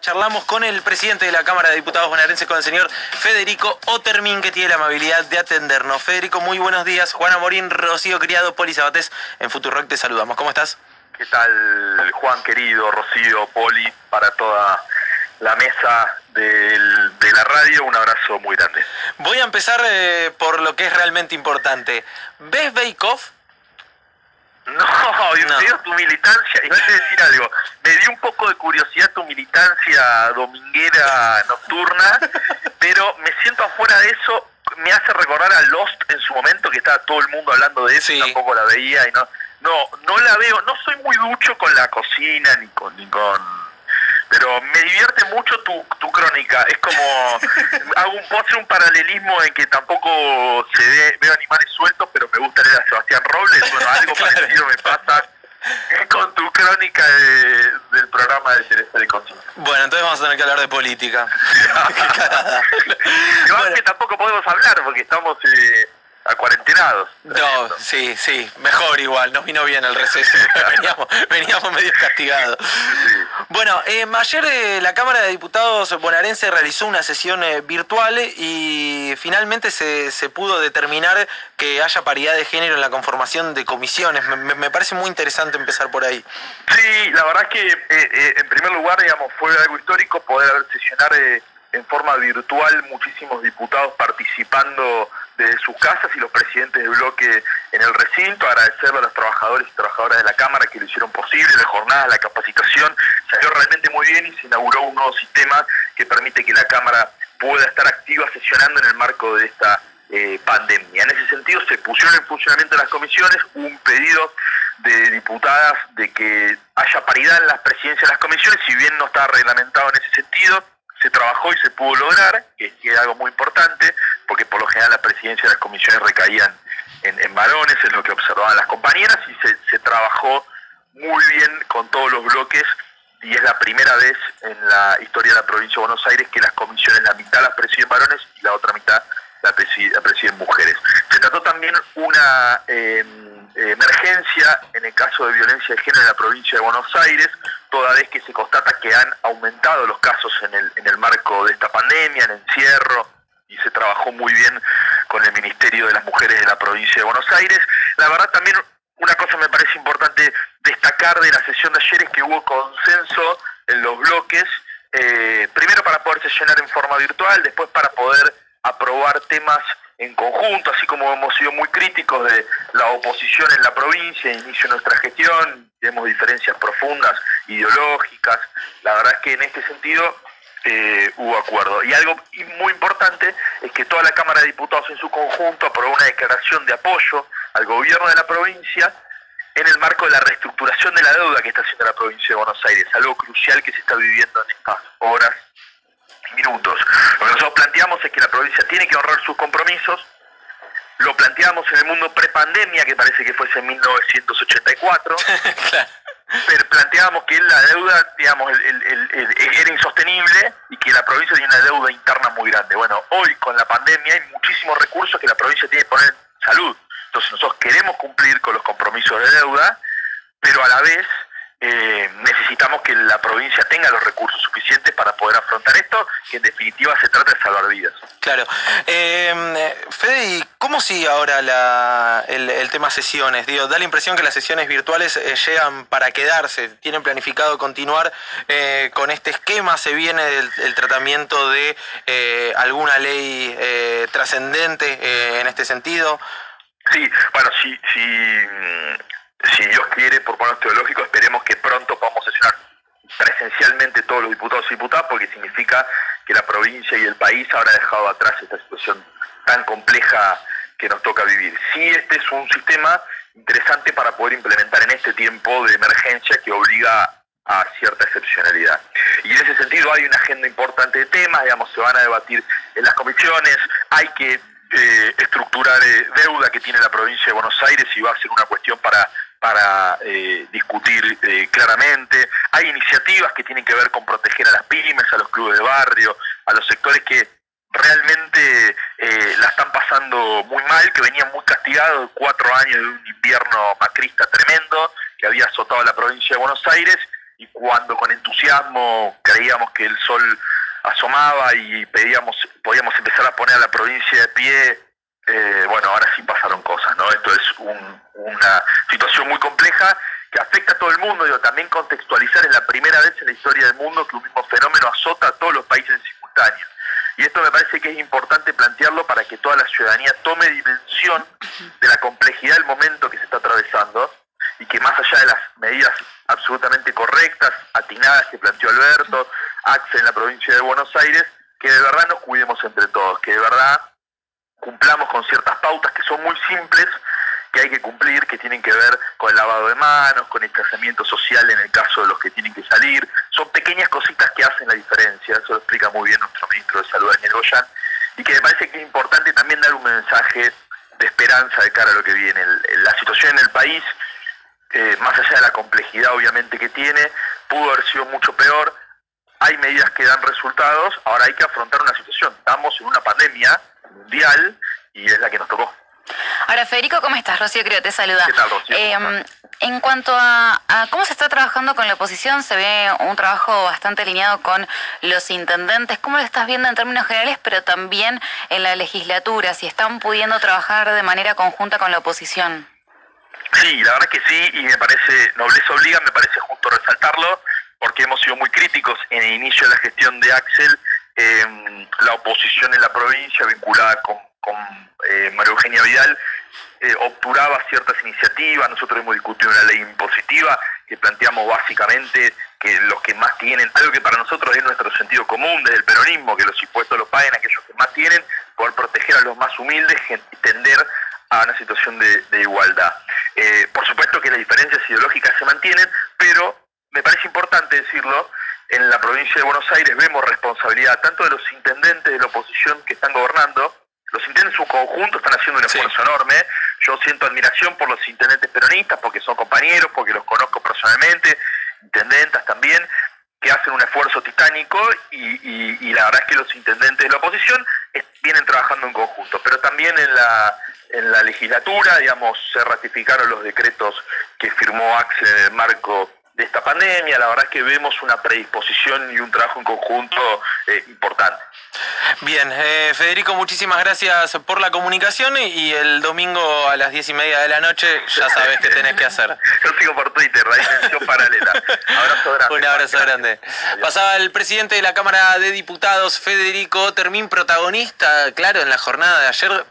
Charlamos con el presidente de la Cámara de Diputados bonaerenses, con el señor Federico Otermin, que tiene la amabilidad de atendernos. Federico, muy buenos días. Juana Morín, Rocío Criado, Poli Sabatés, en Futurock te saludamos. ¿Cómo estás? ¿Qué tal, Juan querido, Rocío, Poli, para toda la mesa de la radio? Un abrazo muy grande. Voy a empezar eh, por lo que es realmente importante. ¿Ves Bake Off? No, no. tu militancia, y voy a decir algo, me dio un poco de curiosidad tu militancia dominguera nocturna, pero me siento afuera de eso, me hace recordar a Lost en su momento, que estaba todo el mundo hablando de eso, y tampoco la veía, y no, no, no la veo, no soy muy ducho con la cocina, ni con, ni con me divierte mucho tu, tu crónica. Es como, hago un, hacer un paralelismo en que tampoco se ve, veo animales sueltos, pero me gusta leer a Sebastián Robles. Bueno, algo parecido me pasa con tu crónica del programa de Celeste de Cocina. Bueno, entonces vamos a tener que hablar de política. Igual que tampoco podemos hablar porque estamos... Eh, cuarentenados. No, sí, sí, mejor igual, nos vino bien el receso, veníamos, medio castigados. Bueno, eh, ayer eh, la Cámara de Diputados bonaerense realizó una sesión eh, virtual y finalmente se, pudo determinar que haya paridad de género en la conformación de comisiones. Me, parece muy interesante empezar por ahí. Sí, la verdad es que en primer lugar, digamos, fue algo histórico poder sesionar en forma virtual muchísimos diputados participando de sus casas y los presidentes de bloque en el recinto, agradecerle a los trabajadores y trabajadoras de la Cámara que lo hicieron posible, la jornada, la capacitación, bien y se inauguró un nuevo sistema que permite que la Cámara pueda estar activa sesionando en el marco de esta eh, pandemia. En ese sentido se pusieron en funcionamiento las comisiones, un pedido de diputadas de que haya paridad en las presidencias de las comisiones, si bien no está reglamentado en ese sentido, se trabajó y se pudo lograr, que es algo muy importante, porque por lo general la presidencia de las comisiones recaían en, varones, es lo que observaban las compañeras, y se, trabajó muy bien con todos los bloques, y es la primera vez en la historia de la provincia de Buenos Aires que las comisiones, la mitad las presiden varones y la otra mitad la presiden, mujeres. Se trató también una em, emergencia en el caso de violencia de género en la provincia de Buenos Aires, toda vez que se constata que han aumentado los casos en el, en el marco de esta pandemia, en encierro, y se trabajó muy bien con el Ministerio de las Mujeres de la provincia de Buenos Aires. La verdad también una cosa me parece importante destacar de la sesión de ayer es que hubo consenso en los bloques, eh, primero para poder sesionar en forma virtual, después para poder aprobar temas en conjunto, así como hemos sido muy críticos de la oposición en la provincia, inicio de nuestra gestión, tenemos diferencias profundas, ideológicas, la verdad es que en este sentido eh, hubo acuerdo. Y algo muy importante es que toda la Cámara de Diputados en su conjunto aprobó una declaración de apoyo al gobierno de la provincia en el marco de la reestructuración de la deuda que está haciendo la provincia de Buenos Aires, algo crucial que se está viviendo en estas horas minutos. Lo que nosotros planteamos es que la provincia tiene que honrar sus compromisos. Lo planteamos en el mundo prepandemia, que parece que fuese en 1984. Pero planteábamos que la deuda, digamos, era insostenible y que la provincia tiene una deuda interna muy grande. Bueno, hoy con la pandemia hay muchísimos recursos que la provincia tiene que poner en salud. Entonces nosotros queremos cumplir con los compromisos de deuda, pero a la vez eh, necesitamos que la provincia tenga los recursos suficientes para poder afrontar esto, que en definitiva se trata de salvar vidas. Claro. Eh, Fede, cómo sigue ahora el, tema sesiones? Digo, da la impresión que las sesiones virtuales eh, llegan para quedarse. ¿Tienen planificado continuar eh, con este esquema? ¿Se viene el, tratamiento de alguna ley trascendente en este sentido? Sí, bueno, sí, sí si Dios quiere, por poner teológico, esperemos que pronto podamos sesionar presencialmente todos los diputados y diputadas, porque significa que la provincia y el país habrá dejado atrás esta situación tan compleja que nos toca vivir. Sí, este es un sistema interesante para poder implementar en este tiempo de emergencia que obliga a cierta excepcionalidad. Y en ese sentido hay una agenda importante de temas, digamos, se van a debatir en las comisiones, hay que eh, estructurar eh, deuda que tiene la provincia de Buenos Aires y va a ser una cuestión para para eh, discutir eh, claramente. Hay iniciativas que tienen que ver con proteger a las pymes, a los clubes de barrio, a los sectores que realmente eh, la están pasando muy mal, que venían muy castigados, cuatro años de un invierno macrista tremendo que había azotado a la provincia de Buenos Aires y cuando con entusiasmo creíamos que el sol asomaba y pedíamos, podíamos empezar a poner a la provincia de pie, eh, bueno, ahora sí pasaron cosas, ¿no? Esto es una situación muy compleja que afecta a todo el mundo, digo, también contextualizar es la primera vez en la historia del mundo que un mismo fenómeno azota a todos los países en simultáneo. Y esto me parece que es importante plantearlo para que toda la ciudadanía tome dimensión de la complejidad del momento que se está atravesando y que más allá de las medidas absolutamente correctas, atinadas que planteó Alberto, En la provincia de Buenos Aires, que de verdad nos cuidemos entre todos, que de verdad cumplamos con ciertas pautas que son muy simples, que hay que cumplir, que tienen que ver con el lavado de manos, con el tratamiento social en el caso de los que tienen que salir. Son pequeñas cositas que hacen la diferencia, eso lo explica muy bien nuestro ministro de Salud, Daniel Goyan, y que me parece que es importante también dar un mensaje de esperanza de cara a lo que viene. La situación en el país, eh, más allá de la complejidad obviamente que tiene, pudo haber sido mucho peor. Hay medidas que dan resultados, ahora hay que afrontar una situación. Estamos en una pandemia mundial y es la que nos tocó. Ahora, Federico, ¿cómo estás? Rocío creo te saluda. ¿Qué tal, Rocío? Em, en cuanto a, cómo se está trabajando con la oposición, se ve un trabajo bastante alineado con los intendentes. ¿Cómo lo estás viendo en términos generales, pero también en la legislatura? Si están pudiendo trabajar de manera conjunta con la oposición. Sí, la verdad que sí, y me parece, nobleza obliga, me parece justo resaltarlo, porque hemos sido muy críticos en el inicio de la gestión de Axel, la oposición en la provincia vinculada con con eh, María Eugenia Vidal, eh, obturaba ciertas iniciativas, nosotros hemos discutido una ley impositiva que planteamos básicamente que los que más tienen, algo que para nosotros es nuestro sentido común desde el peronismo, que los impuestos los paguen aquellos que más tienen, por proteger a los más humildes y tender a una situación de, igualdad. Eh, por supuesto que las diferencias ideológicas se mantienen, me parece importante decirlo, en la provincia de Buenos Aires vemos responsabilidad tanto de los intendentes de la oposición que están gobernando, los intendentes en su conjunto están haciendo un esfuerzo enorme. Yo siento admiración por los intendentes peronistas, porque son compañeros, porque los conozco personalmente, intendentas también, que hacen un esfuerzo titánico y, la verdad es que los intendentes de la oposición vienen trabajando en conjunto. Pero también en la, en la legislatura, digamos, se ratificaron los decretos que firmó Axel en el marco de esta pandemia. La verdad es que vemos una predisposición y un trabajo en conjunto eh, importante. Bien, eh, Federico, muchísimas gracias por la comunicación y el domingo a las diez y media de la noche ya sabes qué tenés que hacer. Yo sigo por Twitter, dimensión paralela. Abrazo grande. Un abrazo grande. Pasaba el presidente de la Cámara de Diputados, Federico Termín, protagonista, claro, en la jornada de ayer